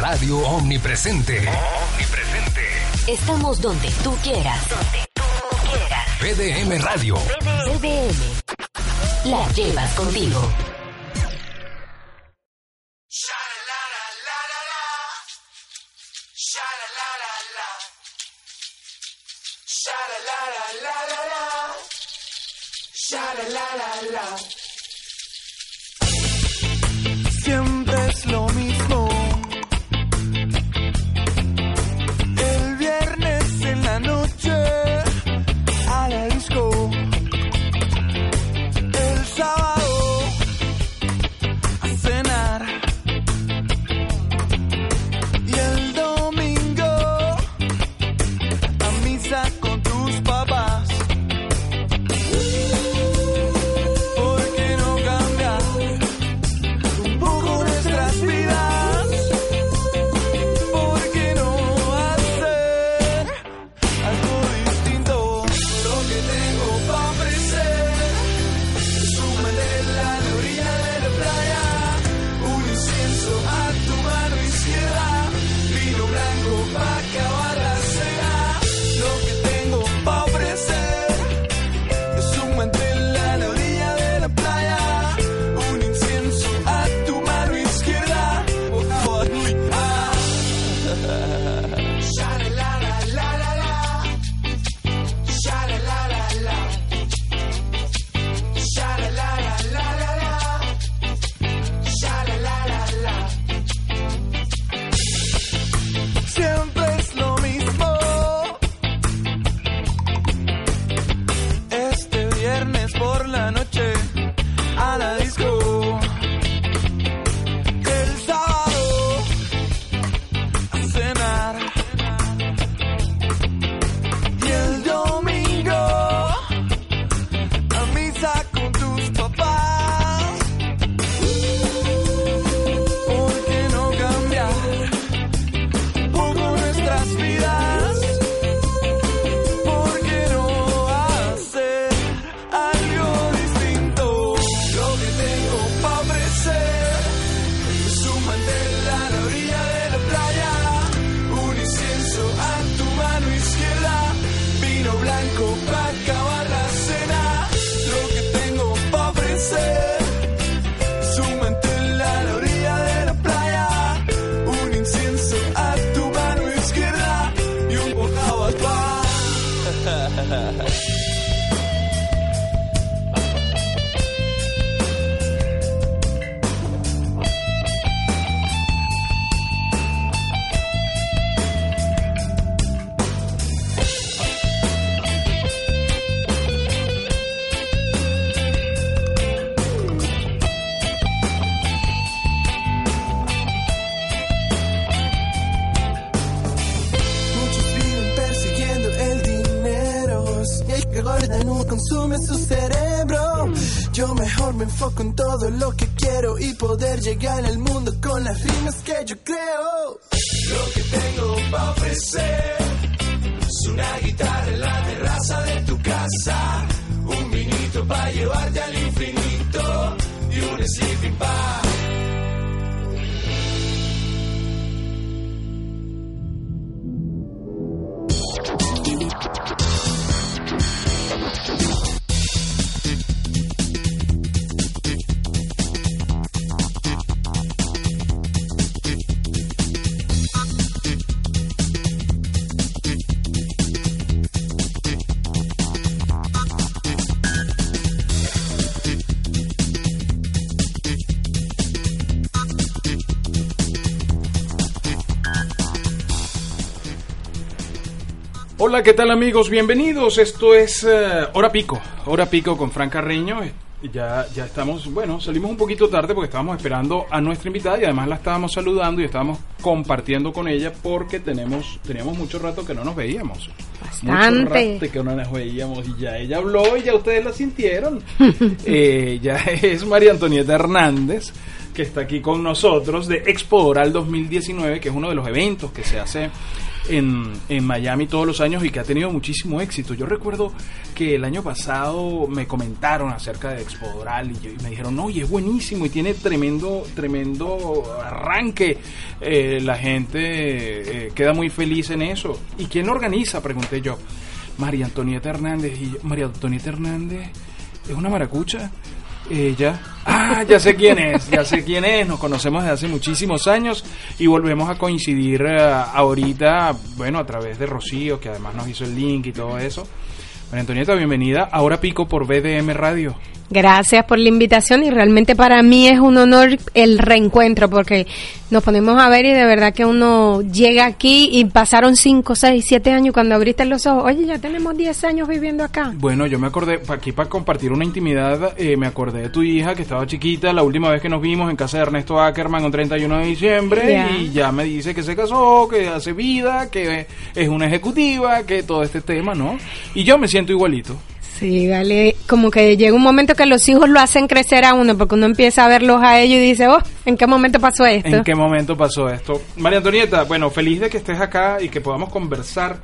Radio Omnipresente. Omnipresente. Estamos donde tú quieras. Donde tú quieras. PDM Radio. PDM. La llevas contigo. Me enfoco en todo lo que quiero y poder llegar al mundo con las rimas que yo creo. Lo que tengo para ofrecer es una guitarra en la terraza de tu casa. Un vinito para llevarte al infinito y un sleeping bag. Hola, ¿qué tal amigos? Bienvenidos. Esto es eh, Hora Pico. Hora Pico con Fran Carreño. Eh, Ya, ya estamos, bueno, salimos un poquito tarde porque estábamos esperando a nuestra invitada y además la estábamos saludando y estábamos compartiendo con ella porque tenemos, teníamos mucho rato que no nos veíamos. Bastante. Mucho rato que no nos veíamos y ya ella habló y ya ustedes la sintieron. Eh, ya es María Antonieta Hernández que está aquí con nosotros de Expo Oral 2019, que es uno de los eventos que se hace en, en Miami todos los años y que ha tenido muchísimo éxito. Yo recuerdo que el año pasado me comentaron acerca de Expo Doral y, y me dijeron, oye, es buenísimo y tiene tremendo, tremendo arranque. Eh, la gente eh, queda muy feliz en eso. ¿Y quién organiza? Pregunté yo. María Antonieta Hernández. Y María Antonieta Hernández es una maracucha. Ella. Ah, ya sé quién es, ya sé quién es. Nos conocemos desde hace muchísimos años y volvemos a coincidir eh, ahorita, bueno, a través de Rocío, que además nos hizo el link y todo eso. María Antonieta, bienvenida. Ahora pico por BDM Radio. Gracias por la invitación y realmente para mí es un honor el reencuentro porque nos ponemos a ver y de verdad que uno llega aquí y pasaron 5, 6, 7 años cuando abriste los ojos. Oye, ya tenemos 10 años viviendo acá. Bueno, yo me acordé, aquí para compartir una intimidad, eh, me acordé de tu hija que estaba chiquita, la última vez que nos vimos en casa de Ernesto Ackerman un 31 de diciembre, y ya me dice que se casó, que hace vida, que es una ejecutiva, que todo este tema, ¿no? Y yo me siento igualito. Sí, vale, como que llega un momento que los hijos lo hacen crecer a uno porque uno empieza a verlos a ellos y dice, oh, ¿en qué momento pasó esto? ¿En qué momento pasó esto? María Antonieta, bueno, feliz de que estés acá y que podamos conversar.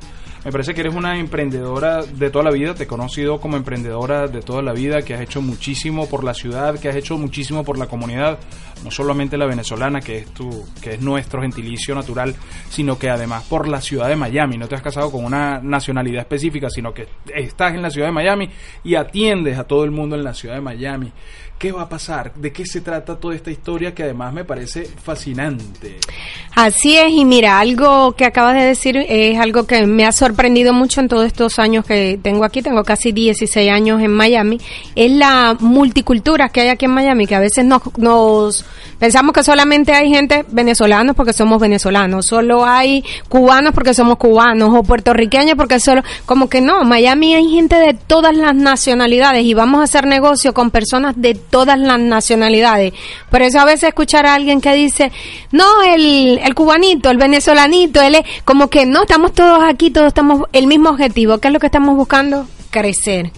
Me parece que eres una emprendedora de toda la vida, te he conocido como emprendedora de toda la vida, que has hecho muchísimo por la ciudad, que has hecho muchísimo por la comunidad, no solamente la venezolana, que es tu, que es nuestro gentilicio natural, sino que además por la ciudad de Miami. No te has casado con una nacionalidad específica, sino que estás en la ciudad de Miami y atiendes a todo el mundo en la ciudad de Miami. ¿Qué va a pasar? ¿De qué se trata toda esta historia que además me parece fascinante? Así es, y mira, algo que acabas de decir es algo que me ha sorprendido mucho en todos estos años que tengo aquí, tengo casi 16 años en Miami, es la multicultura que hay aquí en Miami, que a veces nos, nos pensamos que solamente hay gente venezolanos porque somos venezolanos, solo hay cubanos porque somos cubanos, o puertorriqueños porque solo, como que no, Miami hay gente de todas las nacionalidades y vamos a hacer negocio con personas de todas las nacionalidades. Por eso a veces escuchar a alguien que dice, no, el, el cubanito, el venezolanito, él es como que no, estamos todos aquí, todos estamos el mismo objetivo. ¿Qué es lo que estamos buscando? crecer.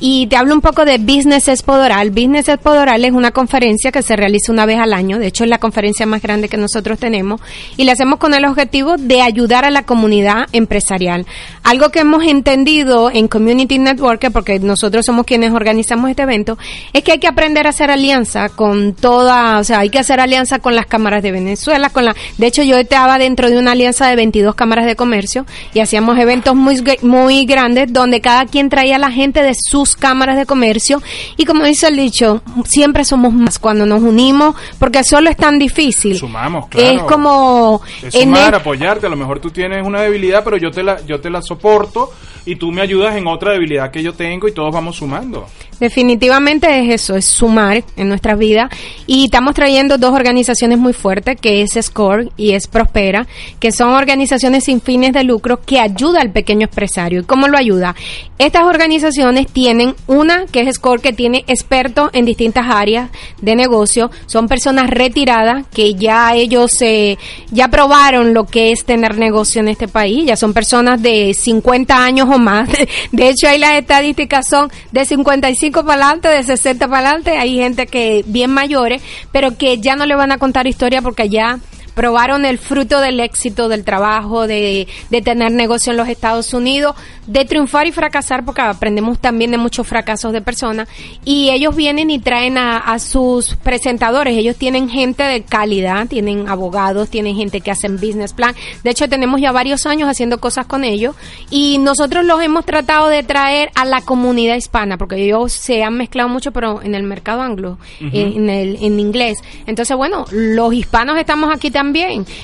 Y te hablo un poco de Business Expo Doral. Business Expo Doral es una conferencia que se realiza una vez al año. De hecho, es la conferencia más grande que nosotros tenemos. Y la hacemos con el objetivo de ayudar a la comunidad empresarial. Algo que hemos entendido en Community Network, porque nosotros somos quienes organizamos este evento, es que hay que aprender a hacer alianza con toda, o sea, hay que hacer alianza con las cámaras de Venezuela, con la, de hecho yo estaba dentro de una alianza de 22 cámaras de comercio y hacíamos eventos muy, muy grandes donde cada quien traía a la gente de sus cámaras de comercio y como dice el dicho, siempre somos más cuando nos unimos porque solo es tan difícil. Sumamos, claro. Es como Es en sumar, el- apoyarte. A lo mejor tú tienes una debilidad, pero yo te la, yo te la soporto y tú me ayudas en otra debilidad que yo tengo y todos vamos sumando. Definitivamente es eso, es sumar en nuestras vidas. Y estamos trayendo dos organizaciones muy fuertes, que es SCORE y es Prospera, que son organizaciones sin fines de lucro que ayuda al pequeño empresario. ¿Y cómo lo ayuda? Estas organizaciones tienen una, que es SCORE, que tiene expertos en distintas áreas de negocio. Son personas retiradas que ya ellos eh, ya probaron lo que es tener negocio en este país. Ya son personas de 50 años o más. De hecho, ahí las estadísticas son de 55 para adelante, de 60 para adelante. Hay gente que bien mayores, pero que ya no le van a contar historia porque ya probaron el fruto del éxito del trabajo, de, de tener negocio en los Estados Unidos, de triunfar y fracasar, porque aprendemos también de muchos fracasos de personas. Y ellos vienen y traen a, a sus presentadores. Ellos tienen gente de calidad, tienen abogados, tienen gente que hacen business plan. De hecho, tenemos ya varios años haciendo cosas con ellos. Y nosotros los hemos tratado de traer a la comunidad hispana, porque ellos se han mezclado mucho, pero en el mercado anglo, en, en el, en inglés. Entonces, bueno, los hispanos estamos aquí también.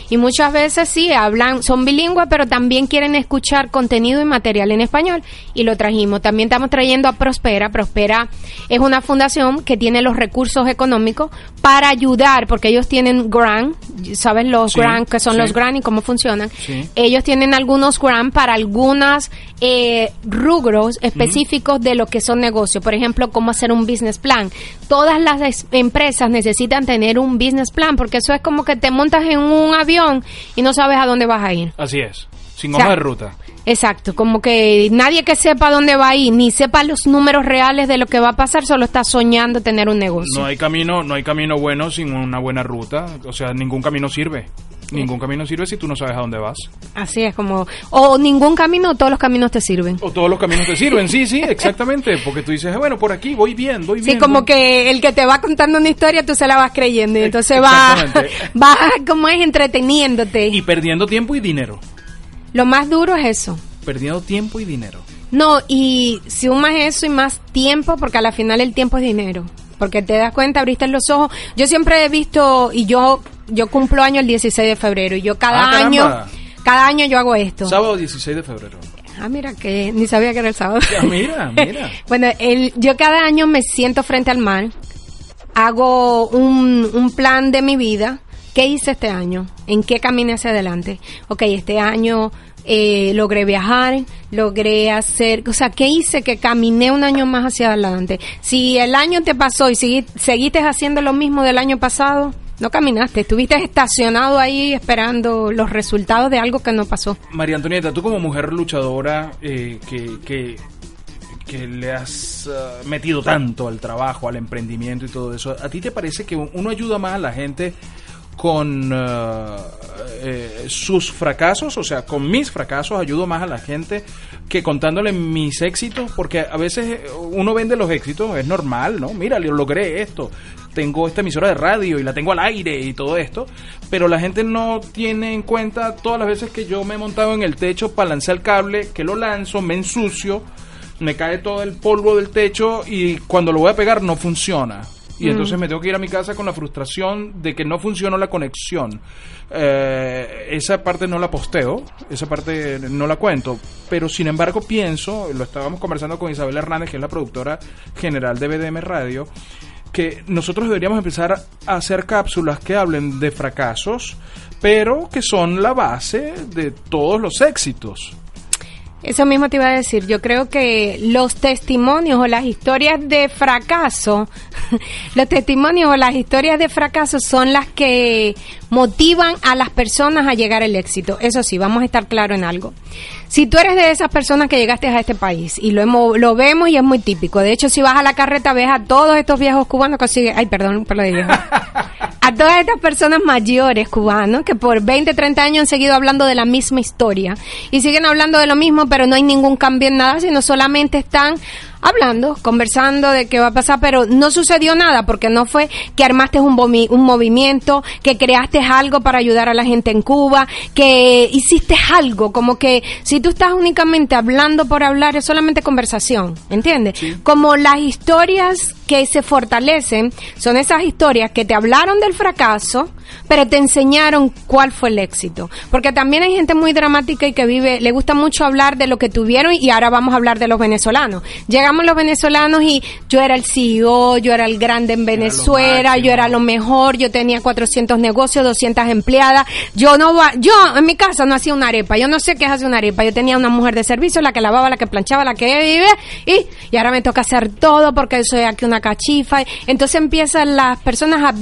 Y muchas veces sí, hablan, son bilingües, pero también quieren escuchar contenido y material en español. Y lo trajimos. También estamos trayendo a Prospera. Prospera es una fundación que tiene los recursos económicos para ayudar, porque ellos tienen grant, ¿sabes los Sí, grant que son sí. los grant y cómo funcionan? Sí. Ellos tienen algunos grant para algunas eh, rubros específicos de lo que son negocios. Por ejemplo, cómo hacer un business plan. Todas las es- empresas necesitan tener un business plan porque eso es como que te montas en un avión y no sabes a dónde vas a ir. Así es. Sin O sea, hoja de ruta. Exacto, como que nadie que sepa dónde va a ir, ni sepa los números reales de lo que va a pasar, solo está soñando tener un negocio. No hay camino, no hay camino bueno sin una buena ruta. O sea, ningún camino sirve. Ningún camino sirve si tú no sabes a dónde vas. Así es como, o ningún camino, o todos los caminos te sirven. O todos los caminos te sirven, sí, sí, exactamente. Porque tú dices, bueno, por aquí voy bien, voy bien. Sí, como voy- que el que te va contando una historia, tú se la vas creyendo. Y entonces va, Exactamente. va como es entreteniéndote. Y perdiendo tiempo y dinero. Lo más duro es eso. Perdiendo tiempo y dinero. No, y si un más eso y más tiempo, porque a la final el tiempo es dinero. Porque te das cuenta, abriste los ojos. Yo siempre he visto, y yo yo cumplo año el 16 de febrero, y yo cada Ah, año, cada año yo hago esto. Sábado 16 de febrero. Ah, mira que ni sabía que era el sábado. Ya, mira, mira. bueno, el, yo cada año me siento frente al mar, hago un, un plan de mi vida. ¿Qué hice este año? ¿En qué caminé hacia adelante? Ok, este año eh, logré viajar, logré hacer, o sea, ¿qué hice que caminé un año más hacia adelante? Si el año te pasó y segui- seguiste haciendo lo mismo del año pasado, no caminaste, estuviste estacionado ahí esperando los resultados de algo que no pasó. María Antonieta, tú como mujer luchadora eh, que, que, que le has ah, metido tanto al trabajo, al emprendimiento y todo eso, ¿a ti te parece que uno ayuda más a la gente con ah, eh, sus fracasos? O sea, con mis fracasos ayudo más a la gente que contándole mis éxitos, porque a veces uno vende los éxitos, es normal, ¿no? Mira, lo logré esto, tengo esta emisora de radio y la tengo al aire y todo esto, pero la gente no tiene en cuenta todas las veces que yo me he montado en el techo para lanzar el cable, que lo lanzo, me ensucio, me cae todo el polvo del techo y cuando lo voy a pegar no funciona. Y entonces me tengo que ir a mi casa con la frustración de que no funcionó la conexión. Eh, esa parte no la posteo, esa parte no la cuento, pero sin embargo pienso, lo estábamos conversando con Isabel Hernández, que es la productora general de BDM Radio, que nosotros deberíamos empezar a hacer cápsulas que hablen de fracasos, pero que son la base de todos los éxitos. Eso mismo te iba a decir. Yo creo que los testimonios o las historias de fracaso, los testimonios o las historias de fracaso son las que motivan a las personas a llegar al éxito. Eso sí, vamos a estar claro en algo. Si tú eres de esas personas que llegaste a este país y lo hemos, lo vemos y es muy típico. De hecho, si vas a la carreta ves a todos estos viejos cubanos que siguen, ay, perdón por lo de viejo. a todas estas personas mayores cubanos que por 20, 30 años han seguido hablando de la misma historia y siguen hablando de lo mismo, pero no hay ningún cambio en nada, sino solamente están hablando, conversando de qué va a pasar, pero no sucedió nada porque no fue que armaste un, un movimiento, que creaste algo para ayudar a la gente en Cuba, que hiciste algo, como que si tú estás únicamente hablando por hablar es solamente conversación, ¿entiendes? Como las historias que se fortalecen son esas historias que te hablaron del fracaso, pero te enseñaron cuál fue el éxito. Porque también hay gente muy dramática y que vive, le gusta mucho hablar de lo que tuvieron y ahora vamos a hablar de los venezolanos. Llegamos los venezolanos y yo era el CEO, yo era el grande en Venezuela, yo era lo mejor, yo tenía 400 negocios, 200 empleadas. Yo no va, yo en mi casa no hacía una arepa, yo no sé qué es hacer una arepa. Yo tenía una mujer de servicio, la que lavaba, la que planchaba, la que vive y, y ahora me toca hacer todo porque soy aquí una cachifa. Entonces empiezan las personas a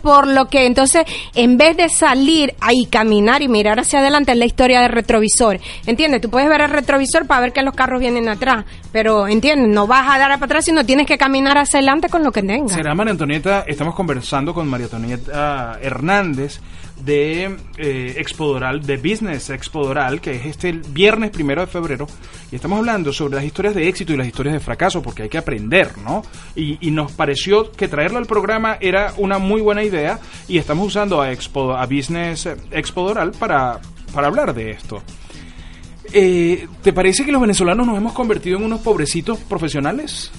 por lo que entonces en vez de salir ahí caminar y mirar hacia adelante es la historia del retrovisor. ¿Entiendes? Tú puedes ver el retrovisor para ver que los carros vienen atrás, pero ¿entiendes? No vas a dar para atrás, sino tienes que caminar hacia adelante con lo que tengas. Será María Antonieta, estamos conversando con María Antonieta Hernández de eh, Expo Doral, de Business Expo Doral, que es este viernes primero de febrero, y estamos hablando sobre las historias de éxito y las historias de fracaso, porque hay que aprender, ¿no? Y, y nos pareció que traerlo al programa era una muy buena idea, y estamos usando a Expo, a Business Expo Doral para, para hablar de esto. Eh, ¿Te parece que los venezolanos nos hemos convertido en unos pobrecitos profesionales?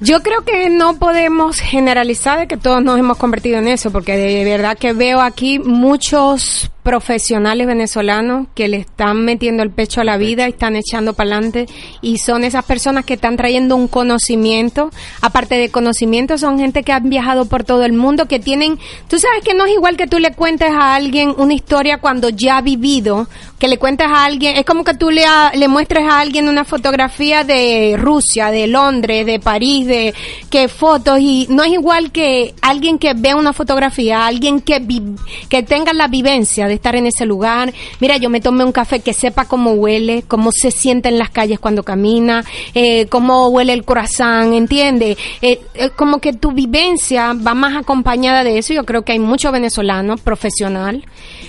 Yo creo que no podemos generalizar de que todos nos hemos convertido en eso, porque de verdad que veo aquí muchos profesionales venezolanos que le están metiendo el pecho a la vida están echando para adelante y son esas personas que están trayendo un conocimiento, aparte de conocimiento son gente que han viajado por todo el mundo, que tienen, tú sabes que no es igual que tú le cuentes a alguien una historia cuando ya ha vivido, que le cuentes a alguien, es como que tú le, ha- le muestres a alguien una fotografía de Rusia, de Londres, de París, de que fotos y no es igual que alguien que vea una fotografía, alguien que vi- que tenga la vivencia de estar en ese lugar. Mira, yo me tomé un café que sepa cómo huele, cómo se siente en las calles cuando camina, eh, cómo huele el corazón, ¿entiendes? Eh, eh, como que tu vivencia va más acompañada de eso. Yo creo que hay mucho venezolano profesional,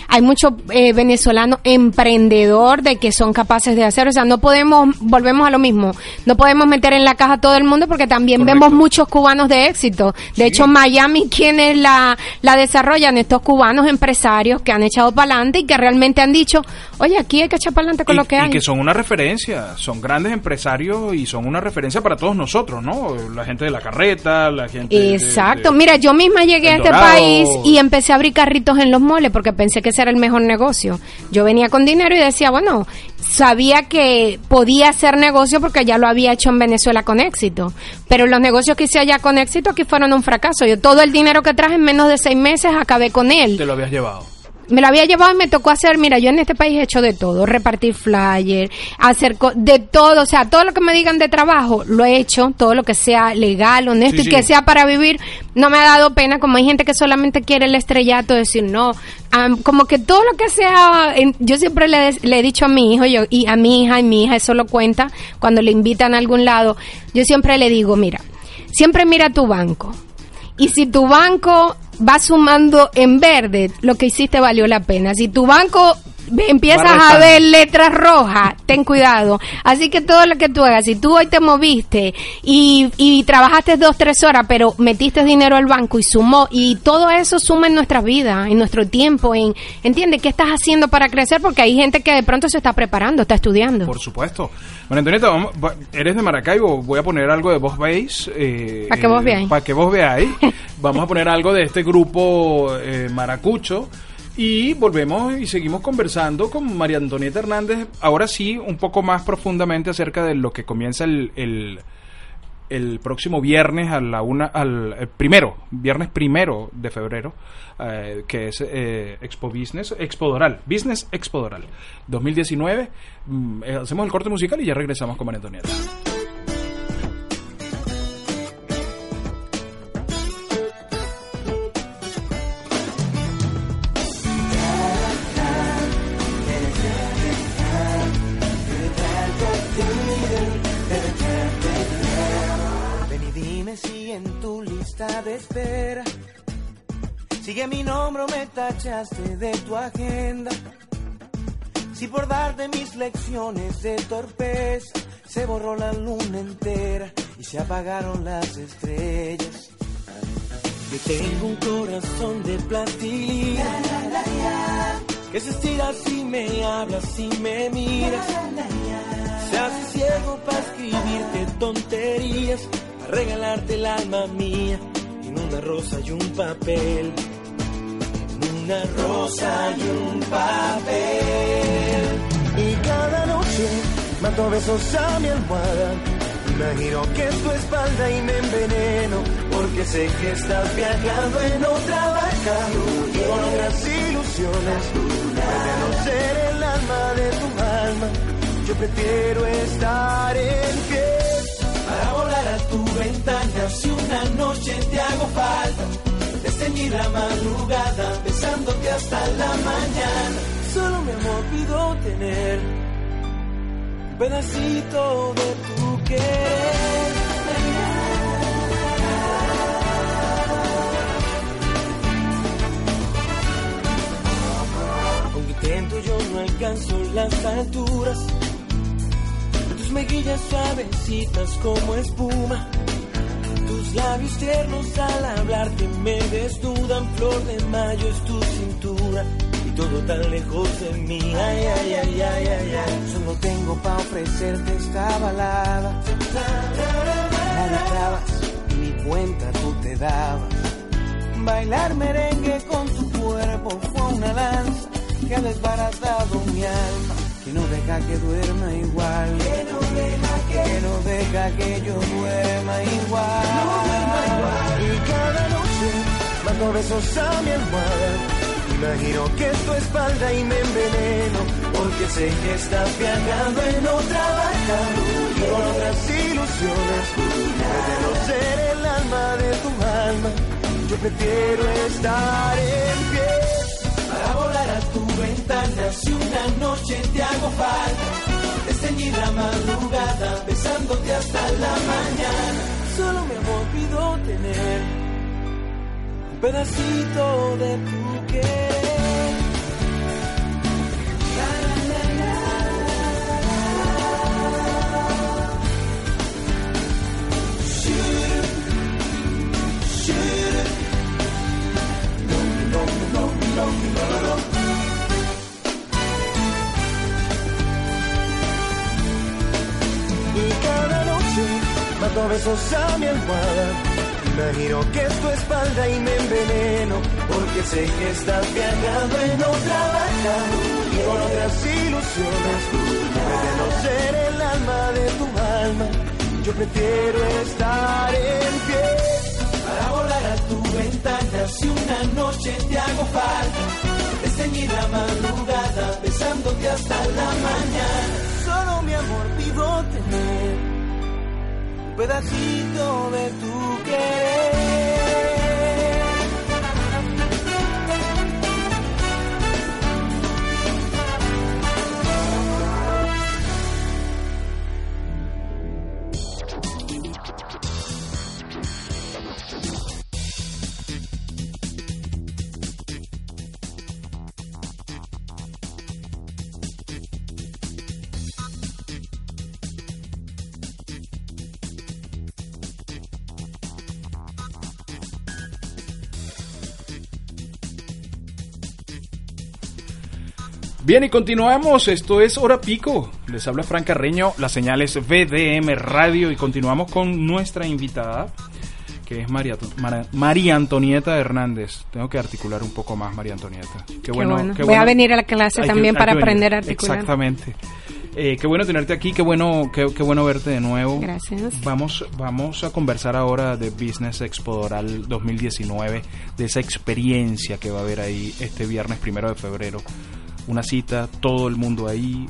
hay mucho eh, venezolano emprendedor de que son capaces de hacer. O sea, no podemos, volvemos a lo mismo, no podemos meter en la caja a todo el mundo porque también Correcto. vemos muchos cubanos de éxito. De hecho, Miami, quienes la, la desarrollan, estos cubanos empresarios que han echado para adelante y que realmente han dicho, oye, aquí hay que echar para adelante con y, lo que y hay. que son una referencia, son grandes empresarios y son una referencia para todos nosotros, ¿no? La gente de la carreta, la gente... Exacto, de- mira, yo misma llegué a este Dorado. país y empecé a abrir carritos en los moles porque pensé que ese era el mejor negocio. Yo venía con dinero y decía, bueno, sabía que podía hacer negocio porque ya lo había hecho en Venezuela con éxito. Pero los negocios que hice allá con éxito aquí fueron un fracaso. Yo todo el dinero que traje en menos de seis meses acabé con él Te lo habías llevado. Me lo había llevado y me tocó hacer, mira, yo en este país he hecho de todo, repartir flyer, hacer co- de todo, o sea, todo lo que me digan de trabajo, lo he hecho, todo lo que sea legal, honesto Sí, y sí. que sea para vivir, no me ha dado pena, como hay gente que solamente quiere el estrellato, decir, no, am, como que todo lo que sea, en- yo siempre le, le he dicho a mi hijo yo, y a mi hija, y mi hija eso lo cuenta, cuando le invitan a algún lado, yo siempre le digo, mira, siempre mira tu banco, y si tu banco va sumando en verde, lo que hiciste valió la pena. Si tu banco empiezas a ver letras rojas, ten cuidado. Así que todo lo que tú hagas, si tú hoy te moviste y, y trabajaste dos, tres horas, pero metiste dinero al banco y sumó, y todo eso suma en nuestra vida, en nuestro tiempo, en, ¿entiendes? ¿Qué estás haciendo para crecer? Porque hay gente que de pronto se está preparando, está estudiando. Por supuesto. Bueno, Antonieta, vamos- eres de Maracaibo, voy a poner algo de vos veis. Eh, Pa' que vos veáis. Para que vos veáis. vamos a poner algo de este grupo eh, Maracucho. Y volvemos y seguimos conversando con María Antonieta Hernández, ahora sí, un poco más profundamente acerca de lo que comienza el, el, el próximo viernes a la una, al el primero, viernes primero de febrero, eh, que es eh, Expo Business, Expo Doral, Business Expo Doral 2019. Mm, eh, hacemos el corte musical y ya regresamos con María Antonieta. Lista de espera sigue mi nombre me tachaste de tu agenda. Si por darte mis lecciones de torpeza se borró la luna entera y se apagaron las estrellas. Yo tengo un corazón de plastilina que se estira si me hablas, si me miras. Se hace ciego para escribirte tonterías, regalarte el alma mía en una rosa y un papel. En una rosa y un papel. Y cada noche mato besos a mi almohada. Imagino que es tu espalda y me enveneno, porque sé que estás viajando en otra barca, con otras ilusiones. Prefiero ser el alma de tu alma, yo prefiero estar en pie. Tu ventana, si una noche te hago falta, desteñir la madrugada, besándote hasta la mañana. Solo mi amor pido tener un pedacito de tu querer. Aunque intento yo no alcanzo las alturas. Tus mejillas suavecitas como espuma. Tus labios tiernos al hablarte me desnudan. Flor de mayo es tu cintura. Y todo tan lejos de mí. Ay, ay, ay, ay, ay, ay. Solo tengo pa' ofrecerte esta balada. La y ni cuenta tú te dabas. Bailar merengue con tu cuerpo fue una lanza que ha desbaratado mi alma. Que no deja que duerma igual. Que no deja que, no yo duerma igual. Y cada noche mando besos a mi almohada. Imagino que es tu espalda y me enveneno. Porque sé que estás viajando en otra barca. Con otras ilusiones. Prefiero ser el alma de tu alma. Yo prefiero estar en pie Para volar a tu ventana si una noche te hago falta. Te la madrugada besándote hasta la mañana. Solo mi amor pido tener un pedacito de tu querer. Besos a mi almohada. Imagino que es tu espalda y me enveneno. Porque sé que estás viajando en otra barca y con otras ilusiones. Ser el alma de tu alma. Yo prefiero estar en pie para volar a tu ventana si una noche te hago falta. Ceñí la madrugada besándote hasta la mañana. Solo mi amor un pedacito de tu querer. Bien, y continuamos. Esto es Hora Pico. Les habla Fran Carreño, la señal es VDM Radio y continuamos con nuestra invitada, que es María, María Antonieta Hernández. Tengo que articular un poco más, María Antonieta. Qué bueno. bueno. qué Voy a venir a la clase Hay también para aprender a articular. Exactamente. Eh, qué bueno tenerte aquí, qué bueno, qué, qué bueno verte de nuevo. Gracias. Vamos, vamos a conversar ahora de Business Expo Doral 2019, de esa experiencia que va a haber ahí este viernes primero de febrero. Una cita, todo el mundo ahí,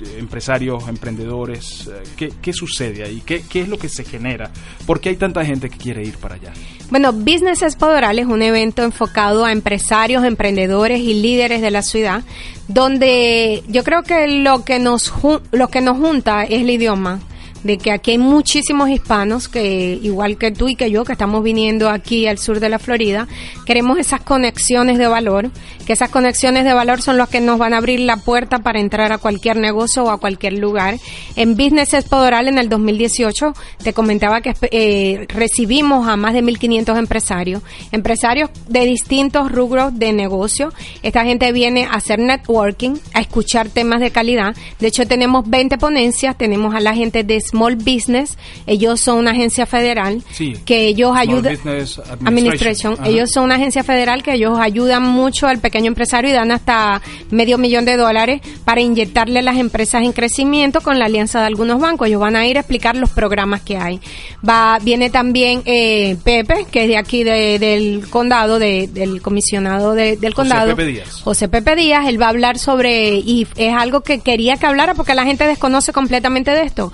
eh, empresarios, emprendedores. eh, ¿Qué, qué sucede ahí? ¿Qué, ¿Qué es lo que se genera? ¿Por qué hay tanta gente que quiere ir para allá? Bueno, Business Expo es un evento enfocado a empresarios, emprendedores y líderes de la ciudad, donde yo creo que lo que nos lo que nos junta es el idioma de que aquí hay muchísimos hispanos que igual que tú y que yo que estamos viniendo aquí al sur de la Florida, queremos esas conexiones de valor, que esas conexiones de valor son las que nos van a abrir la puerta para entrar a cualquier negocio o a cualquier lugar. En Business Expo Doral en el 2018 te comentaba que eh, recibimos a más de 1500 empresarios, empresarios de distintos rubros de negocio. Esta gente viene a hacer networking, a escuchar temas de calidad. De hecho tenemos 20 ponencias, tenemos a la gente de Small Business, ellos son una agencia federal Sí. que ellos Small ayudan Business Administration. Ellos son una agencia federal que ellos ayudan mucho al pequeño empresario y dan hasta medio millón de dólares para inyectarle a las empresas en crecimiento con la alianza de algunos bancos. Ellos van a ir a explicar los programas que hay. Va, viene también eh, Pepe, que es de aquí de- del condado, de- del comisionado de- del José condado. Pepe Díaz. José Pepe Díaz, él va a hablar sobre, y es algo que quería que hablara porque la gente desconoce completamente de esto.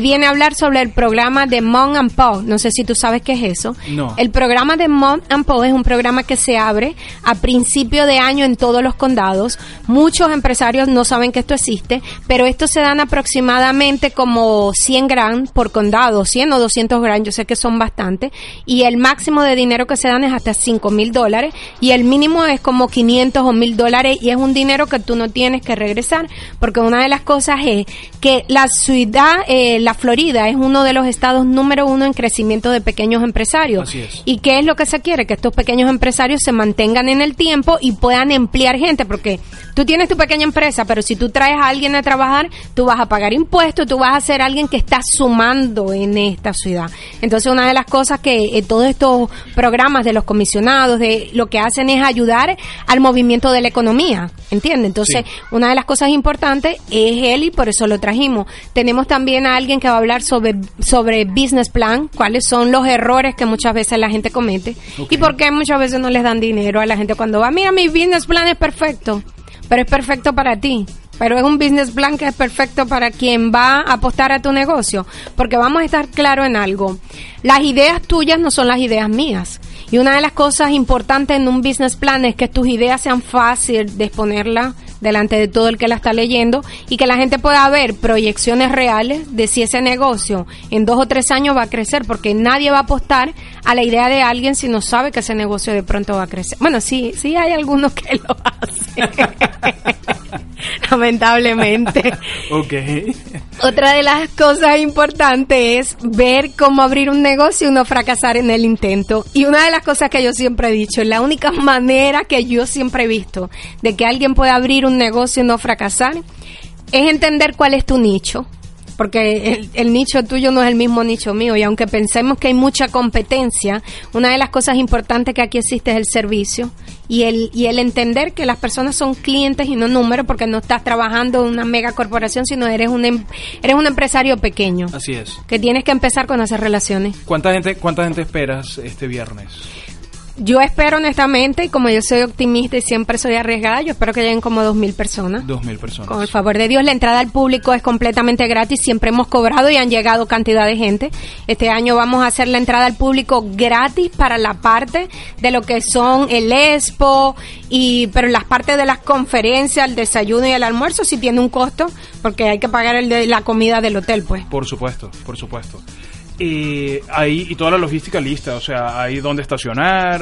Él viene a hablar sobre el programa de Mom and Pop. No sé si tú sabes qué es eso. No. El programa de Mom and Pop es un programa que se abre a principio de año en todos los condados. Muchos empresarios no saben que esto existe, pero estos se dan aproximadamente como 100 gran por condado, 100 o 200 gran, yo sé que son bastante, y el máximo de dinero que se dan es hasta 5 mil dólares, y el mínimo es como 500 o 1000 dólares, y es un dinero que tú no tienes que regresar, porque una de las cosas es que la ciudad, eh, la Florida, es uno de los estados número uno en crecimiento de pequeños empresarios. Así es. ¿Y qué es lo que se quiere? Que estos pequeños empresarios se mantengan en el tiempo y puedan emplear gente, porque tú tienes tu pequeña empresa, pero si tú traes a alguien a trabajar, tú vas a pagar impuestos, tú vas a ser alguien que está sumando en esta ciudad. Entonces, una de las cosas que eh, todos estos programas de los comisionados, de lo que hacen es ayudar al movimiento de la economía, ¿entiendes? Entonces, Sí. una de las cosas importantes es él y por eso lo trajimos. Tenemos también a alguien que va a hablar sobre, sobre business plan, cuáles son los errores que muchas veces la gente comete y por qué muchas veces no les dan dinero a la gente cuando va, mira, mi business plan es perfecto, pero es perfecto para ti. Pero es un business plan que es perfecto para quien va a apostar a tu negocio. Porque vamos a estar claro en algo. Las ideas tuyas no son las ideas mías. Y una de las cosas importantes en un business plan es que tus ideas sean fáciles de exponerla delante de todo el que la está leyendo y que la gente pueda ver proyecciones reales de si ese negocio en dos o tres años va a crecer, porque nadie va a apostar a la idea de alguien si no sabe que ese negocio de pronto va a crecer. Bueno, sí, sí hay algunos que lo hacen. Lamentablemente. Ok. Otra de las cosas importantes es ver cómo abrir un negocio y no fracasar en el intento. Y una de las cosas que yo siempre he dicho, la única manera que yo siempre he visto de que alguien pueda abrir un negocio y no fracasar es entender cuál es tu nicho. Porque el, el nicho tuyo no es el mismo nicho mío. Y aunque pensemos que hay mucha competencia, una de las cosas importantes que aquí existe es el servicio y el, y el entender que las personas son clientes y no números, porque no estás trabajando en una mega corporación, sino eres un, em- eres un empresario pequeño. Así es. Que tienes que empezar con hacer relaciones. ¿Cuánta gente, cuánta gente esperas este viernes? Yo espero honestamente, y como yo soy optimista y siempre soy arriesgada, yo espero que lleguen como dos mil personas. Dos mil personas. Con el favor de Dios, la entrada al público es completamente gratis. Siempre hemos cobrado y han llegado cantidad de gente. Este año vamos a hacer la entrada al público gratis para la parte de lo que son el expo y pero las partes de las conferencias, el desayuno y el almuerzo sí tiene un costo porque hay que pagar el de la comida del hotel, pues. Por supuesto, por supuesto. Eh, ahí y toda la logística lista, o sea, ahí donde estacionar.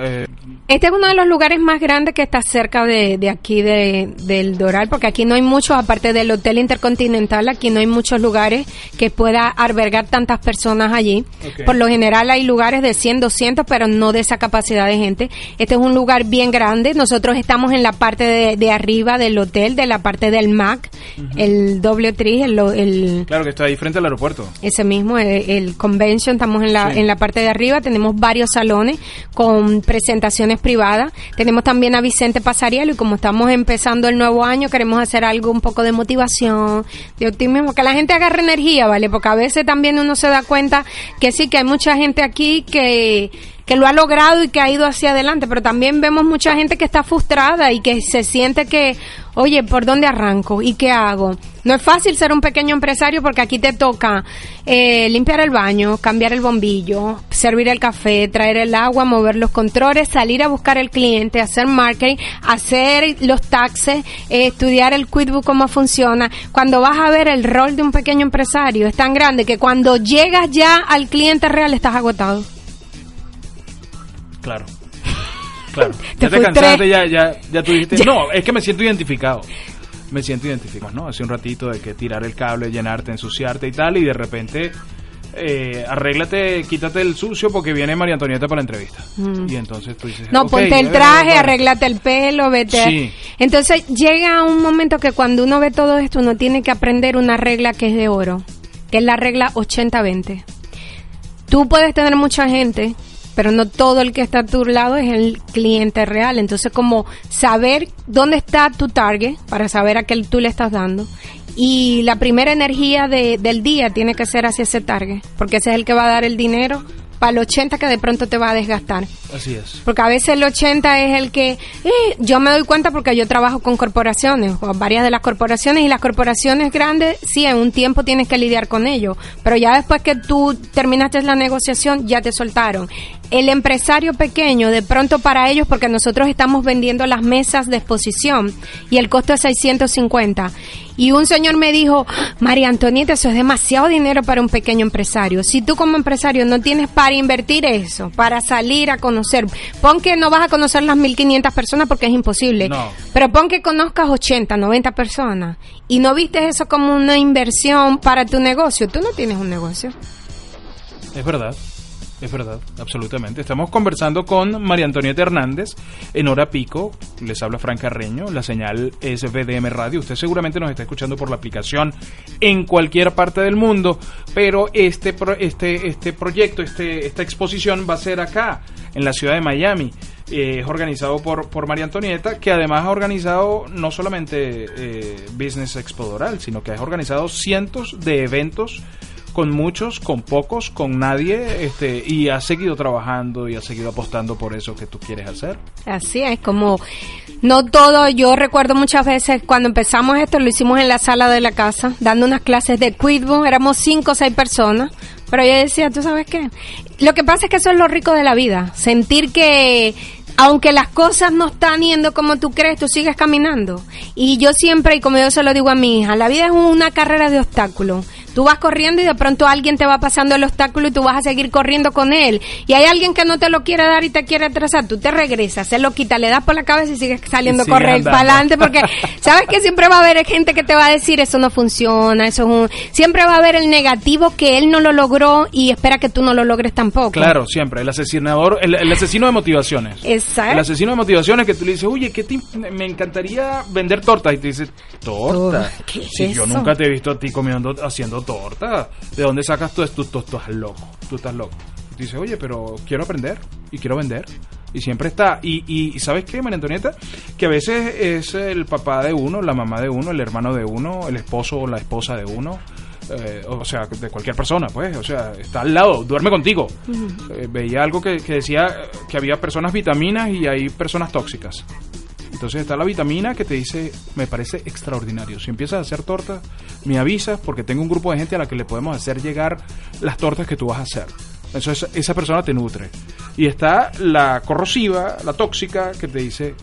eh, Este es uno de los lugares más grandes que está cerca de, de aquí de, del Doral, porque aquí no hay muchos, aparte del Hotel Intercontinental, aquí no hay muchos lugares que pueda albergar tantas personas allí. Por lo general hay lugares de 100, 200, pero no de esa capacidad de gente. Este es un lugar bien grande. Nosotros estamos en la parte de, de arriba del hotel, de la parte del MAC, el doble tri, el, el, claro que está ahí frente al aeropuerto. ese mismo, el, el convention, estamos en la, Sí. en la parte de arriba, tenemos varios salones con presentaciones privadas, tenemos también a Vicente Pasarielo y como estamos empezando el nuevo año queremos hacer algo un poco de motivación, de optimismo, que la gente agarre energía, ¿vale? Porque a veces también uno se da cuenta que sí, que hay mucha gente aquí que que lo ha logrado y que ha ido hacia adelante, pero también vemos mucha gente que está frustrada y que se siente que, oye, ¿por dónde arranco? ¿Y qué hago? No es fácil ser un pequeño empresario porque aquí te toca eh, limpiar el baño, cambiar el bombillo, servir el café, traer el agua, mover los controles, salir a buscar el cliente, hacer marketing, hacer los taxes, eh, estudiar el QuickBook cómo funciona. Cuando vas a ver el rol de un pequeño empresario es tan grande que cuando llegas ya al cliente real estás agotado. Claro. Claro. Te ya te cansaste, ya, ya, ya tú dijiste. Ya. No, es que me siento identificado. Me siento identificado, ¿no? Hace un ratito de que tirar el cable, llenarte, ensuciarte y tal, y de repente. Eh, arréglate, quítate el sucio porque viene María Antonieta para la entrevista. Y entonces tú dices. Mm. No, ponte el eh, traje, arréglate el pelo, vete. Sí. Entonces llega un momento que cuando uno ve todo esto, uno tiene que aprender una regla que es de oro, que es la regla 80-20. Tú puedes tener mucha gente, pero no todo el que está a tu lado es el cliente real. Entonces, como saber dónde está tu target para saber a qué tú le estás dando. Y la primera energía de- del día tiene que ser hacia ese target, porque ese es el que va a dar el dinero para el 80 que de pronto te va a desgastar. Porque a veces el 80 es el que eh, yo me doy cuenta porque yo trabajo con corporaciones, con varias de las corporaciones y las corporaciones grandes, sí, en un tiempo tienes que lidiar con ello, pero ya después que tú terminaste la negociación ya te soltaron. El empresario pequeño, de pronto para ellos, porque nosotros estamos vendiendo las mesas de exposición y el costo es 650. Y un señor me dijo, María Antonieta, eso es demasiado dinero para un pequeño empresario. Si tú como empresario no tienes para invertir eso, para salir a conocer, pon que no vas a conocer las 1500 personas porque es imposible. No. Pero pon que conozcas 80, 90 personas y no viste eso como una inversión para tu negocio. Tú no tienes un negocio. Es verdad. Es verdad, absolutamente. Estamos conversando con María Antonieta Hernández en hora pico. Les habla Fran Carreño. La señal es VDM Radio. Usted seguramente nos está escuchando por la aplicación en cualquier parte del mundo, pero este este este proyecto, este esta exposición va a ser acá en la ciudad de Miami. Eh, es organizado por, por María Antonieta, que además ha organizado no solamente eh, Business Expo Doral, sino que ha organizado cientos de eventos con muchos, con pocos, con nadie, este, y has seguido trabajando y has seguido apostando por eso que tú quieres hacer. Así es, como no todo, yo recuerdo muchas veces cuando empezamos esto, lo hicimos en la sala de la casa, dando unas clases de QuickBooks, éramos cinco o seis personas, Pero yo decía, ¿tú sabes qué? Lo que pasa es que eso es lo rico de la vida. Sentir que aunque las cosas no están yendo como tú crees, tú sigues caminando. Y yo siempre, y como yo se lo digo a mi hija, la vida es una carrera de obstáculos. Tú vas corriendo y de pronto alguien te va pasando el obstáculo y tú vas a seguir corriendo con él. Y hay alguien que no te lo quiere dar y te quiere atrasar. Tú te regresas, se lo quita, le das por la cabeza y sigues saliendo correcto andando. para adelante porque sabes que siempre va a haber gente que te va a decir eso no funciona, eso es un... Siempre va a haber el negativo que él no lo logró y espera que tú no lo logres tampoco. Claro, siempre. El asesinador, el, el asesino de motivaciones. Exacto. El asesino de motivaciones que tú le dices, oye, ¿qué te- me encantaría vender tortas. Y te dice, ¿torta? ¿qué es si yo eso? nunca te he visto a ti comiendo, haciendo torta. ¿De dónde sacas tú esto? Tú, estás loco. Tú estás loco. Y dices, oye, pero quiero aprender y quiero vender. Y siempre está. Y, y, y ¿sabes qué, María Antonieta? Que a veces es el papá de uno, la mamá de uno, el hermano de uno, el esposo o la esposa de uno. eh, o sea, de cualquier persona, pues. O sea, está al lado, duerme contigo. Eh, veía algo que, que decía que había personas vitaminas y hay personas tóxicas. Entonces está la vitamina que te dice, me parece extraordinario. Si empiezas a hacer tortas, me avisas porque tengo un grupo de gente a la que le podemos hacer llegar las tortas que tú vas a hacer. Entonces esa persona te nutre. Y está la corrosiva, la tóxica, que te dice,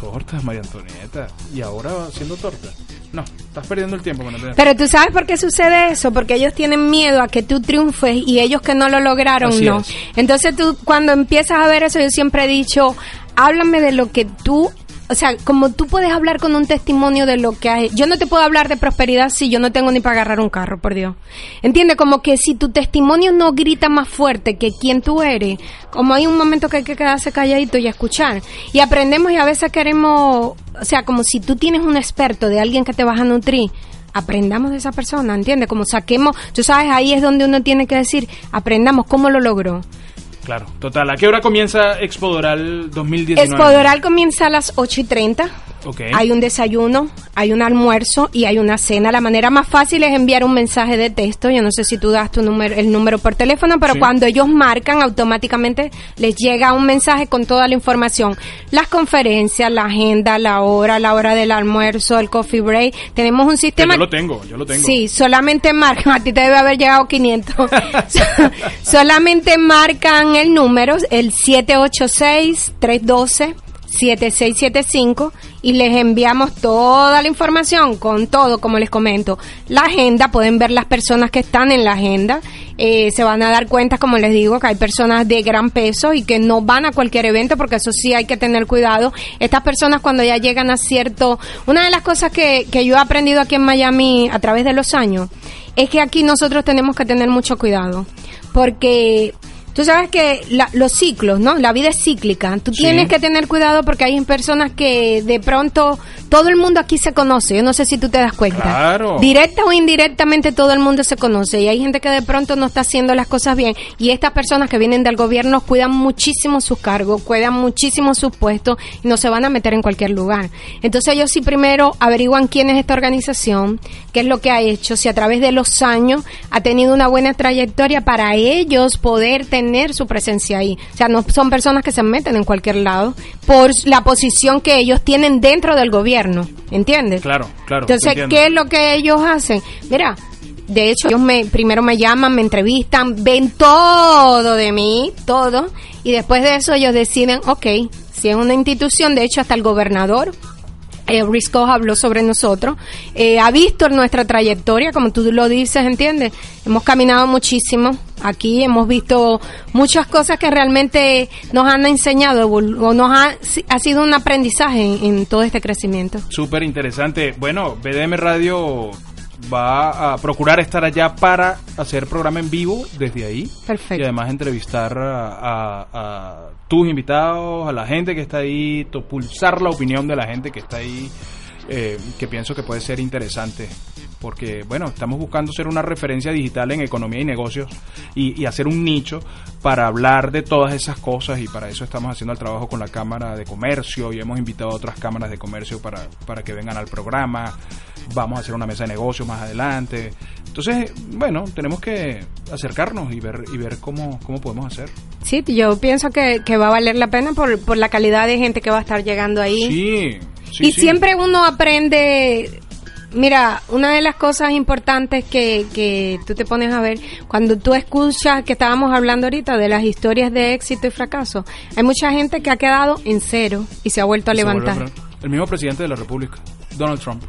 tortas, María Antonieta, y ahora haciendo tortas. No, estás perdiendo el tiempo, María. Pero tú sabes por qué sucede eso, porque ellos tienen miedo a que tú triunfes y ellos que no lo lograron Así no. es. Entonces tú cuando empiezas a ver eso, yo siempre he dicho, háblame de lo que tú o sea, como tú puedes hablar con un testimonio de lo que hay. Yo no te puedo hablar de prosperidad si yo no tengo ni para agarrar un carro, por Dios. Entiende, como que si tu testimonio no grita más fuerte que quien tú eres, como hay un momento que hay que quedarse calladito y escuchar. Y aprendemos y a veces queremos, o sea, como si tú tienes un experto de alguien que te vas a nutrir, aprendamos de esa persona, ¿entiendes? Como saquemos, tú sabes, ahí es donde uno tiene que decir, aprendamos cómo lo logró. Claro, total. ¿A qué hora comienza Expo Doral 2019? Expodoral comienza a las 8 y 30. Ok. Hay un desayuno, hay un almuerzo y hay una cena. La manera más fácil es enviar un mensaje de texto. Yo no sé si tú das tu número, el número por teléfono, pero Sí. cuando ellos marcan, automáticamente les llega un mensaje con toda la información. Las conferencias, la agenda, la hora, la hora del almuerzo, el coffee break. Tenemos un Que sistema. yo lo tengo, yo lo tengo. Sí, solamente marcan, a ti te debe haber llegado 500. solamente marcan el número, el 786-312-7675 y les enviamos toda la información con todo, como les comento. La agenda, pueden ver las personas que están en la agenda. Eh, se van a dar cuenta, como les digo, que hay personas de gran peso y que no van a cualquier evento, porque eso sí hay que tener cuidado. Estas personas cuando ya llegan a cierto... Una de las cosas que, que yo he aprendido aquí en Miami a través de los años es que aquí nosotros tenemos que tener mucho cuidado, porque... Tú sabes que la- los ciclos, ¿no? La vida es cíclica. Tú Sí. tienes que tener cuidado porque hay personas que de pronto todo el mundo aquí se conoce. Yo no sé si tú te das cuenta. Claro. Directa o indirectamente todo el mundo se conoce y hay gente que de pronto no está haciendo las cosas bien y estas personas que vienen del gobierno cuidan muchísimo sus cargos, cuidan muchísimo sus puestos y no se van a meter en cualquier lugar. Entonces ellos sí primero averiguan quién es esta organización, qué es lo que ha hecho, si a través de los años ha tenido una buena trayectoria para ellos poder tener su presencia ahí. O sea, no son personas que se meten en cualquier lado por la posición que ellos tienen dentro del gobierno, ¿entiendes? Claro, claro. Entonces, entiendo. ¿qué es lo que ellos hacen? Mira, de hecho, ellos me, primero me llaman, me entrevistan, ven todo de mí, todo, y después de eso ellos deciden, ok, si es una institución, de hecho, hasta el gobernador. Eh, Risco habló sobre nosotros, eh, ha visto nuestra trayectoria, como tú lo dices, ¿entiendes? Hemos caminado muchísimo aquí, hemos visto muchas cosas que realmente nos han enseñado o nos ha, ha sido un aprendizaje en- en todo este crecimiento. Súper interesante. Bueno, BDM Radio va a procurar estar allá para hacer programa en vivo desde ahí. Perfecto. Y además entrevistar a, a- a tus invitados, a la gente que está ahí, pulsar la opinión de la gente que está ahí, eh, que pienso que puede ser interesante. Porque, bueno, estamos buscando ser una referencia digital en economía y negocios y, y hacer un nicho para hablar de todas esas cosas y para eso estamos haciendo el trabajo con la Cámara de Comercio y hemos invitado a otras cámaras de comercio para, para que vengan al programa. Vamos a hacer una mesa de negocios más adelante. Entonces, bueno, tenemos que acercarnos y ver, y ver cómo, cómo podemos hacer. Sí, yo pienso que, que va a valer la pena por, por la calidad de gente que va a estar llegando ahí. Sí, sí, y sí. siempre uno aprende Mira, una de las cosas importantes que, que tú te pones a ver, cuando tú escuchas que estábamos hablando ahorita de las historias de éxito y fracaso, hay mucha gente que ha quedado en cero y se ha vuelto a Se levantar. a. El mismo presidente de la República, Donald Trump.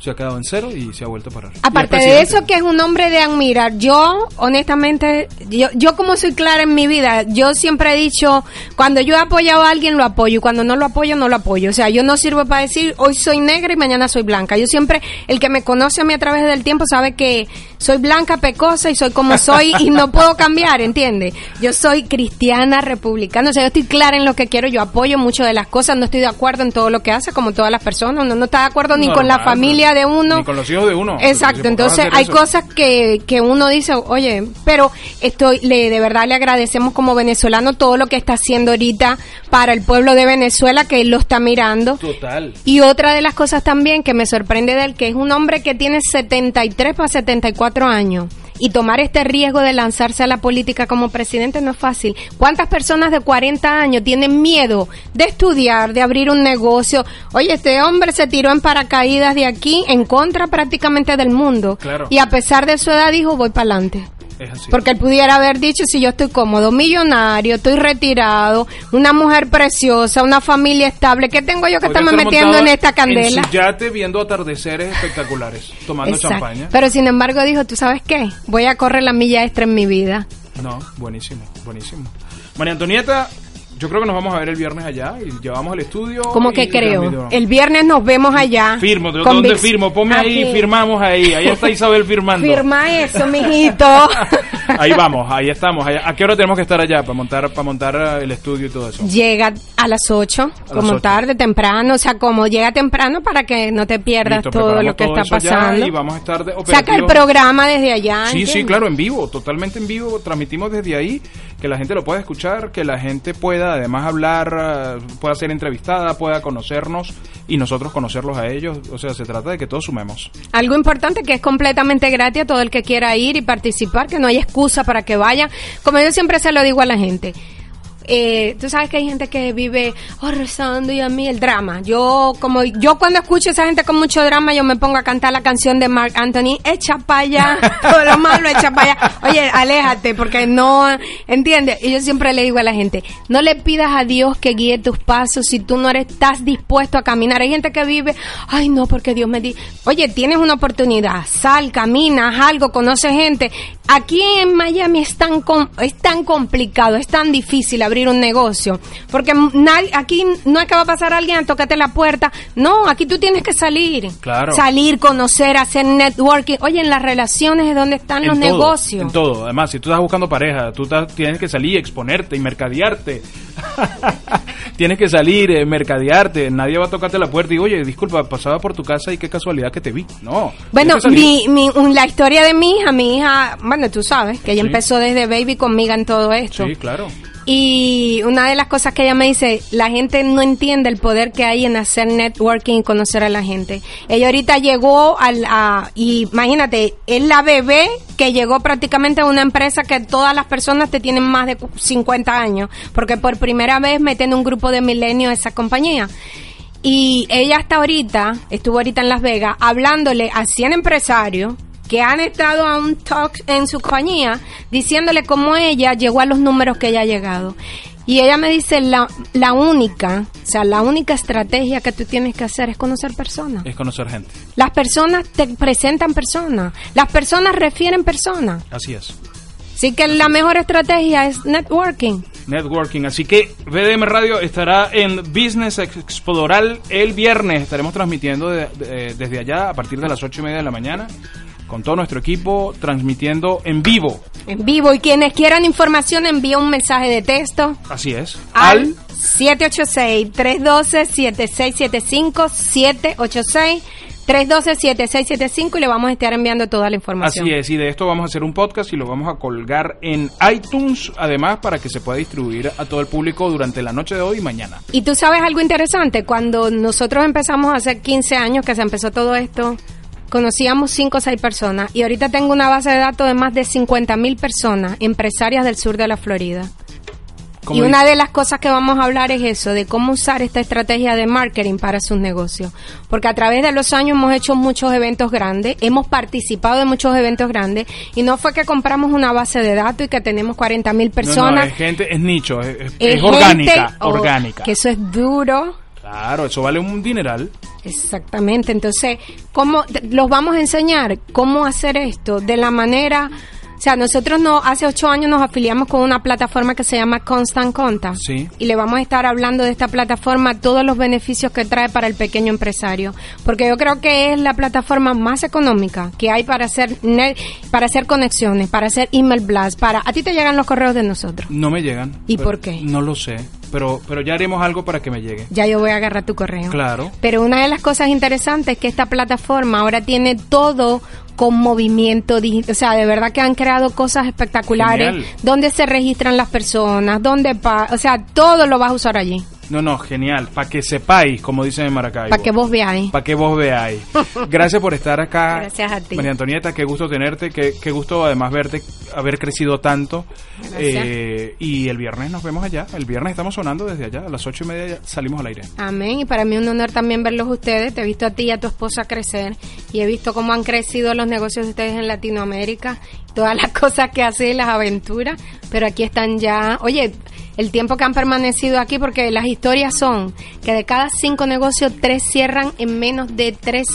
Se ha quedado en cero y se ha vuelto a parar. Aparte de eso, que es un hombre de admirar. Yo, honestamente, yo, yo como soy clara en mi vida, yo siempre he dicho, cuando yo he apoyado a alguien, lo apoyo. Y cuando no lo apoyo, no lo apoyo. O sea, yo no sirvo para decir, hoy soy negra y mañana soy blanca. Yo siempre, el que me conoce a mí a través del tiempo sabe que soy blanca, pecosa y soy como soy y no puedo cambiar, ¿entiendes? Yo soy cristiana, republicana. O sea, yo estoy clara en lo que quiero. Yo apoyo mucho de las cosas. No estoy de acuerdo en todo lo que hace, como todas las personas. Uno no está de acuerdo ni con la familia de uno. Ni con los hijos de uno. Exacto, entonces hay eso- cosas que, que uno dice, oye, pero estoy, le, de verdad le agradecemos como venezolano todo lo que está haciendo ahorita para el pueblo de Venezuela que él lo está mirando. Total. Y otra de las cosas también que me sorprende de él, que es un hombre que tiene 73 para 74 años. Y tomar este riesgo de lanzarse a la política como presidente no es fácil. ¿Cuántas personas de 40 años tienen miedo de estudiar, de abrir un negocio? Oye, este hombre se tiró en paracaídas de aquí en contra prácticamente del mundo. Claro. Y a pesar de su edad dijo, voy para adelante. Es así. Porque él pudiera haber dicho, si yo estoy cómodo, millonario, estoy retirado, una mujer preciosa, una familia estable, ¿qué tengo yo que estarme estar metiendo en esta candela? En su yate viendo atardeceres espectaculares, tomando Exacto. champaña. Pero sin embargo dijo, ¿tú sabes qué? Voy a correr la milla extra en mi vida. No, buenísimo, buenísimo. María Antonieta, yo creo que nos vamos a ver el viernes allá y llevamos el estudio. Como y que creo. El viernes nos vemos allá. Firmo, ¿de con dónde firmo? Ponme ahí, Aquí. firmamos ahí. Ahí está Isabel firmando. Firma eso, mijito. Ahí vamos, ahí estamos. Ahí- ¿A qué hora tenemos que estar allá para montar, para montar el estudio y todo eso? Llega a las 8, como ocho. tarde, temprano, o sea, como llega temprano para que no te pierdas Listo, todo lo que está eso allá pasando. Y vamos a estar de Saca el programa desde allá. Sí, sí, ¿entiendes? claro, en vivo, totalmente en vivo. Transmitimos desde ahí, que la gente lo pueda escuchar, que la gente pueda además hablar, eh, pueda ser entrevistada, pueda conocernos y nosotros conocerlos a ellos. O sea, se trata de que todos sumemos. Algo importante que es completamente gratis a todo el que quiera ir y participar, que no hay excusa para que vayan. Como yo siempre se lo digo a la gente. Eh, tú sabes que hay gente que vive oh, rezando y a mí el drama. Yo como yo cuando escucho a esa gente con mucho drama, yo me pongo a cantar la canción de Mark Anthony, echa para allá, todo lo malo echa para allá. Oye, aléjate porque no entiendes. Y yo siempre le digo a la gente, no le pidas a Dios que guíe tus pasos si tú no eres estás dispuesto a caminar. Hay gente que vive, ay no, porque Dios me di. Oye, tienes una oportunidad, sal, camina, haz algo, conoce gente. Aquí en Miami es tan com- es tan complicado, es tan difícil abrir un negocio, porque aquí no es que va a pasar alguien a tocarte la puerta, no, aquí tú tienes que salir, Claro. salir, conocer, hacer networking. Oye, en las relaciones es donde están los todo, negocios. En todo. Además, si tú estás buscando pareja, tú estás- tienes que salir, exponerte y mercadearte. tienes que salir, eh, mercadearte. Nadie va a tocarte la puerta y, oye, disculpa, pasaba por tu casa y qué casualidad que te vi. No. Bueno, mi, mi, la historia de mi hija, mi hija, bueno, tú sabes que ella Sí. empezó desde baby conmigo en todo esto. Sí, claro. Y una de las cosas que ella me dice, la gente no entiende el poder que hay en hacer networking y conocer a la gente. Ella ahorita llegó al, a, y imagínate, es la bebé que llegó prácticamente a una empresa que todas las personas te tienen más de cu- 50 años, porque por primera vez meten un grupo de milenios a esa compañía. Y ella hasta ahorita, estuvo ahorita en Las Vegas, hablándole a 100 empresarios que han estado a un talk en su compañía, diciéndole cómo ella llegó a los números que ella ha llegado. Y ella me dice, la, la única, o sea, la única estrategia que tú tienes que hacer es conocer personas. Es conocer gente. Las personas te presentan personas, las personas refieren personas. Así es. Así que la mejor estrategia es networking. Networking. Así que BDM Radio estará en Business Exploral el viernes. Estaremos transmitiendo de- de- desde allá a partir de las ocho y media de la mañana con todo nuestro equipo transmitiendo en vivo. En vivo. Y quienes quieran información, envía un mensaje de texto Así es. al 786-312-7675, 786-312-7675 y le vamos a estar enviando toda la información. Así es, y de esto vamos a hacer un podcast y lo vamos a colgar en iTunes, además para que se pueda distribuir a todo el público durante la noche de hoy y mañana. Y tú sabes algo interesante, cuando nosotros empezamos hace 15 años que se empezó todo esto, conocíamos 5 o 6 personas y ahorita tengo una base de datos de más de 50 mil personas, empresarias del sur de la Florida. Y dice- una de las cosas que vamos a hablar es eso, de cómo usar esta estrategia de marketing para sus negocios. Porque a través de los años hemos hecho muchos eventos grandes, hemos participado de muchos eventos grandes, y no fue que compramos una base de datos y que tenemos 40 mil No, no, personas. es gente, es nicho, es, es- orgánica, gente, oh, orgánica. Que eso es duro. Claro, eso vale un dineral. Exactamente. Entonces, ¿cómo los vamos a enseñar cómo hacer esto de la manera? O sea, nosotros no hace ocho años nos afiliamos con una plataforma que se llama Constant Contact. Sí. Y le vamos a estar hablando de esta plataforma, todos los beneficios que trae para el pequeño empresario. Porque yo creo que es la plataforma más económica que hay para hacer net- para hacer conexiones, para hacer email blast, para a ti te llegan los correos de nosotros. No me llegan. ¿Y por qué? No lo sé, pero, pero ya haremos algo para que me llegue. Ya yo voy a agarrar tu correo. Claro. Pero una de las cosas interesantes es que esta plataforma ahora tiene todo con movimiento digital. O sea, de verdad que han creado cosas espectaculares. Genial. Donde se registran las personas, donde... pa- o sea, todo lo vas a usar allí. No, no, genial. Para que sepáis, como dicen en Maracaibo. Para que vos veáis. Para que vos veáis. Gracias por estar acá. Gracias a ti. María Antonieta, qué gusto tenerte, qué, qué gusto además verte, haber crecido tanto. Eh, y el viernes nos vemos allá. El viernes estamos sonando desde allá. A las ocho y media salimos al aire. Amén. Y para mí un honor también verlos ustedes. Te he visto a ti y a tu esposa crecer. Y he visto cómo han crecido los negocios de ustedes en Latinoamérica. Todas las cosas que hacen, las aventuras. Pero aquí están ya. Oye, el tiempo que han permanecido aquí, porque las historias son que de cada cinco negocios, tres cierran en menos de tres.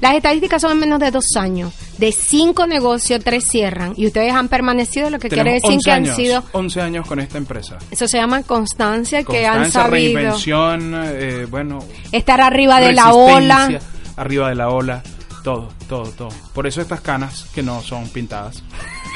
Las estadísticas son en menos de dos años. De cinco negocios, tres cierran. Y ustedes han permanecido, lo que quiere decir 11 que han sido. 11 años con esta empresa. Eso se llama constancia, que han sabido reinvención, eh, bueno, estar arriba de la ola. arriba de la ola, todo, todo, todo. Por eso estas canas que no son pintadas.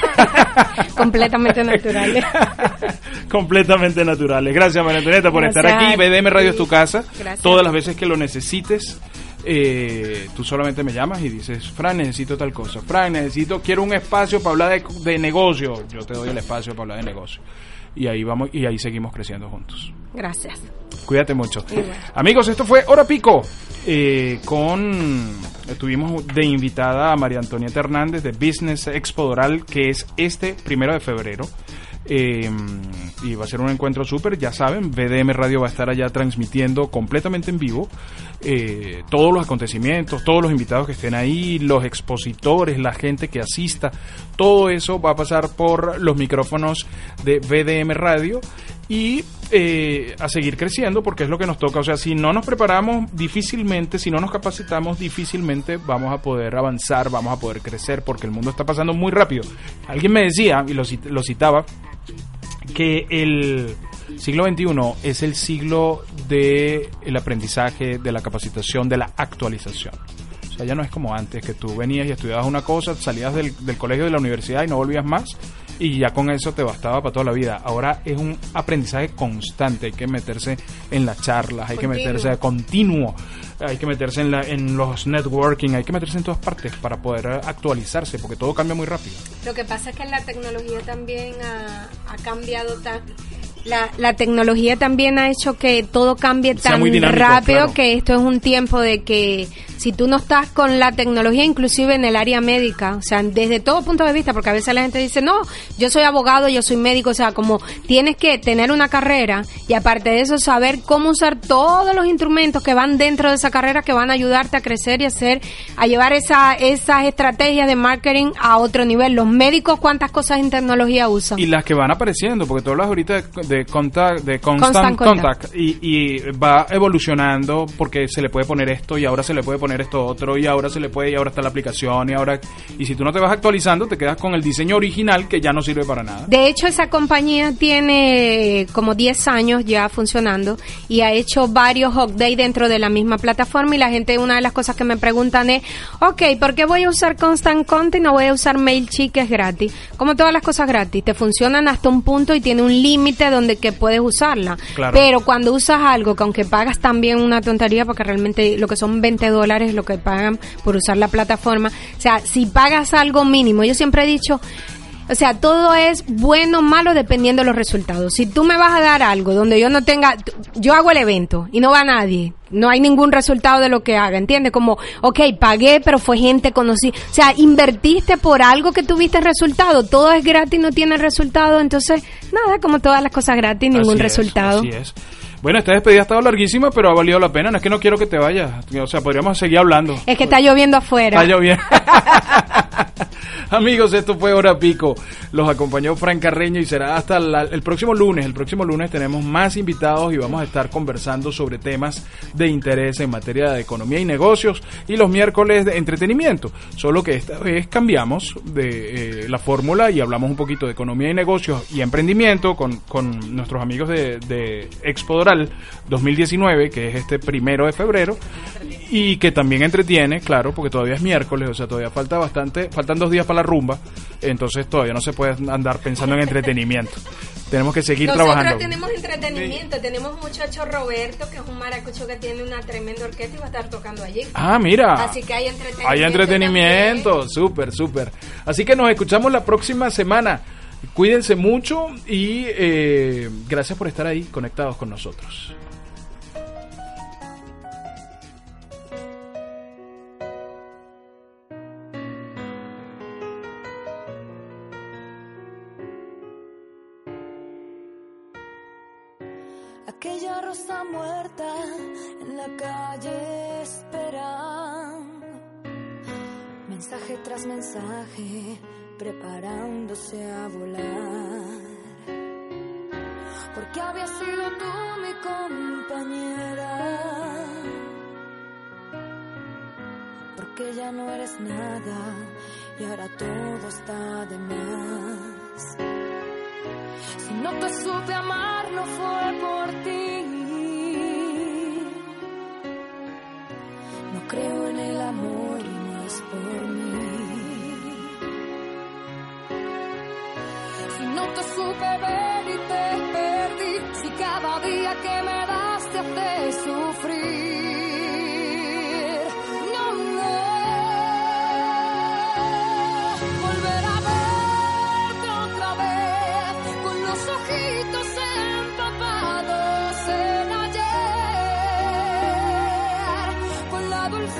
completamente naturales. Completamente naturales. Gracias, María Antonieta, por estar aquí. BDM Radio es tu casa. Gracias. Todas las veces que lo necesites, eh, tú solamente me llamas y dices, Fran, necesito tal cosa. Fran, necesito, quiero un espacio para hablar de, de negocio. Yo te doy el espacio para hablar de negocio. Y ahí vamos, y ahí seguimos creciendo juntos. Gracias. Cuídate mucho. Igual. Amigos, esto fue Hora Pico. eh, con tuvimos de invitada a María Antonieta Hernández de Business Expo Doral, que es este primero de febrero. Eh, y va a ser un encuentro súper, ya saben, BDM Radio va a estar allá transmitiendo completamente en vivo eh, todos los acontecimientos, todos los invitados que estén ahí, los expositores, la gente que asista, todo eso va a pasar por los micrófonos de BDM Radio y eh, a seguir creciendo porque es lo que nos toca. O sea, si no nos preparamos difícilmente, si no nos capacitamos difícilmente, vamos a poder avanzar, vamos a poder crecer porque el mundo está pasando muy rápido. Alguien me decía, y lo, cit- lo citaba, que el siglo XXI es el siglo del el aprendizaje, de la capacitación, de la actualización. O sea, ya no es como antes, que tú venías y estudiabas una cosa, salías del, del colegio de la universidad y no volvías más, y ya con eso te bastaba para toda la vida. Ahora es un aprendizaje constante, hay que meterse en las charlas, hay que meterse continuo, hay que meterse en, la, en los networking, hay que meterse en todas partes para poder actualizarse, porque todo cambia muy rápido. Lo que pasa es que la tecnología también ha, ha cambiado tan... La, la tecnología también ha hecho que todo cambie tan dinámico, rápido claro. que esto es un tiempo de que si tú no estás con la tecnología, inclusive en el área médica, o sea, desde todo punto de vista, porque a veces la gente dice, no, yo soy abogado, yo soy médico, o sea, como tienes que tener una carrera y aparte de eso saber cómo usar todos los instrumentos que van dentro de esa carrera que van a ayudarte a crecer y hacer, a llevar esa, esas estrategias de marketing a otro nivel. Los médicos, ¿cuántas cosas en tecnología usan? Y las que van apareciendo, porque tú hablas ahorita de, de, contact, de constant, Constant contact, contact. Y, y va evolucionando porque se le puede poner esto y ahora se le puede poner esto otro y ahora se le puede y ahora está la aplicación y ahora y si tú no te vas actualizando te quedas con el diseño original que ya no sirve para nada. De hecho, esa compañía tiene como 10 años ya funcionando y ha hecho varios updates dentro de la misma plataforma y la gente, una de las cosas que me preguntan es, ok, ¿por qué voy a usar Constant Content y no voy a usar MailChimp que es gratis? Como todas las cosas gratis, te funcionan hasta un punto y tiene un límite donde que puedes usarla. Claro. Pero cuando usas algo que aunque pagas también una tontería porque realmente lo que son 20 dólares lo que pagan por usar la plataforma, o sea, si pagas algo mínimo, yo siempre he dicho, O sea, todo es bueno o malo dependiendo de los resultados. Si tú me vas a dar algo donde yo no tenga, yo hago el evento y no va nadie, no hay ningún resultado de lo que haga, ¿entiendes? Como, ok, pagué, pero fue gente conocida. O sea, invertiste por algo que tuviste resultado. Todo es gratis, no tiene resultado. Entonces, nada, como todas las cosas gratis, ningún Así es, resultado. así es. Bueno, esta despedida ha estado larguísima, pero ha valido la pena. No es que no quiero que te vayas. O sea, podríamos seguir hablando. Es que está lloviendo afuera. Está lloviendo. Amigos, esto fue Hora Pico. Los acompañó Fran Carreño y será hasta el próximo lunes. El próximo lunes tenemos más invitados y vamos a estar conversando sobre temas de interés en materia de economía y negocios y los miércoles de entretenimiento. Solo que esta vez cambiamos de eh, la fórmula y hablamos un poquito de economía y negocios y emprendimiento con, con nuestros amigos de, de Expo Doral 2019, que es este primero de febrero y que también entretiene, claro, porque todavía es miércoles, o sea, todavía falta bastante, faltan dos días para la rumba, entonces todavía no se puede andar pensando en entretenimiento. Tenemos que seguir Nosotros trabajando. tenemos entretenimiento, tenemos un muchacho Roberto, que es un maracucho que tiene una tremenda orquesta y va a estar tocando allí. Ah, mira. Así que hay entretenimiento. Hay entretenimiento, súper, súper. Así que nos escuchamos la próxima semana. Cuídense mucho y eh, gracias por estar ahí conectados con nosotros.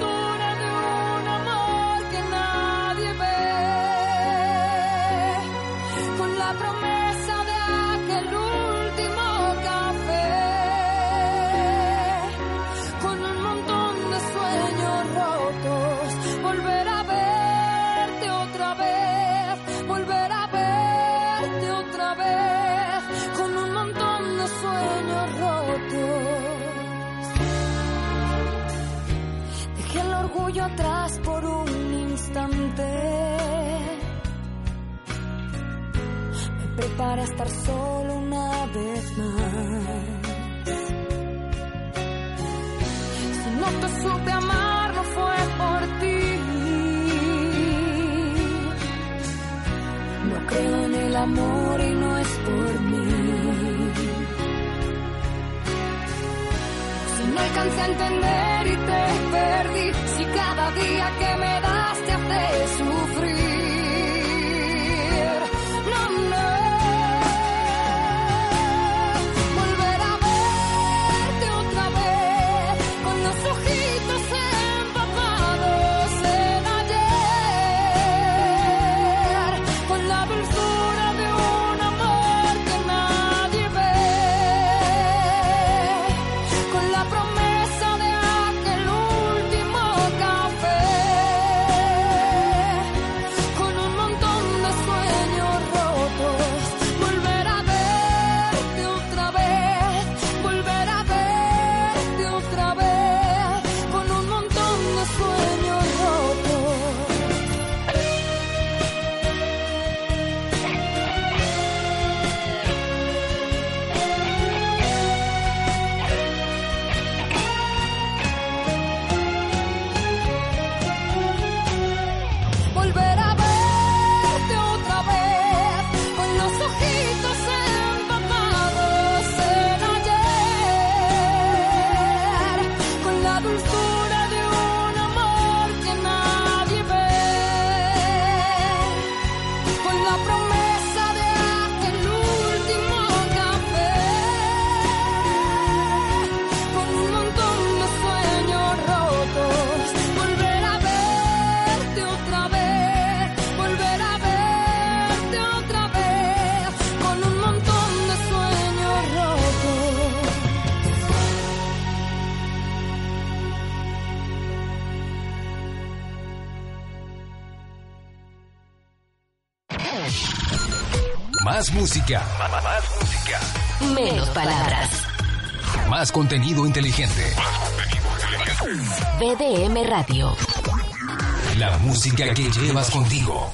more. Música. Más música. Menos palabras. Más contenido inteligente. BDM Radio. La música que llevas contigo.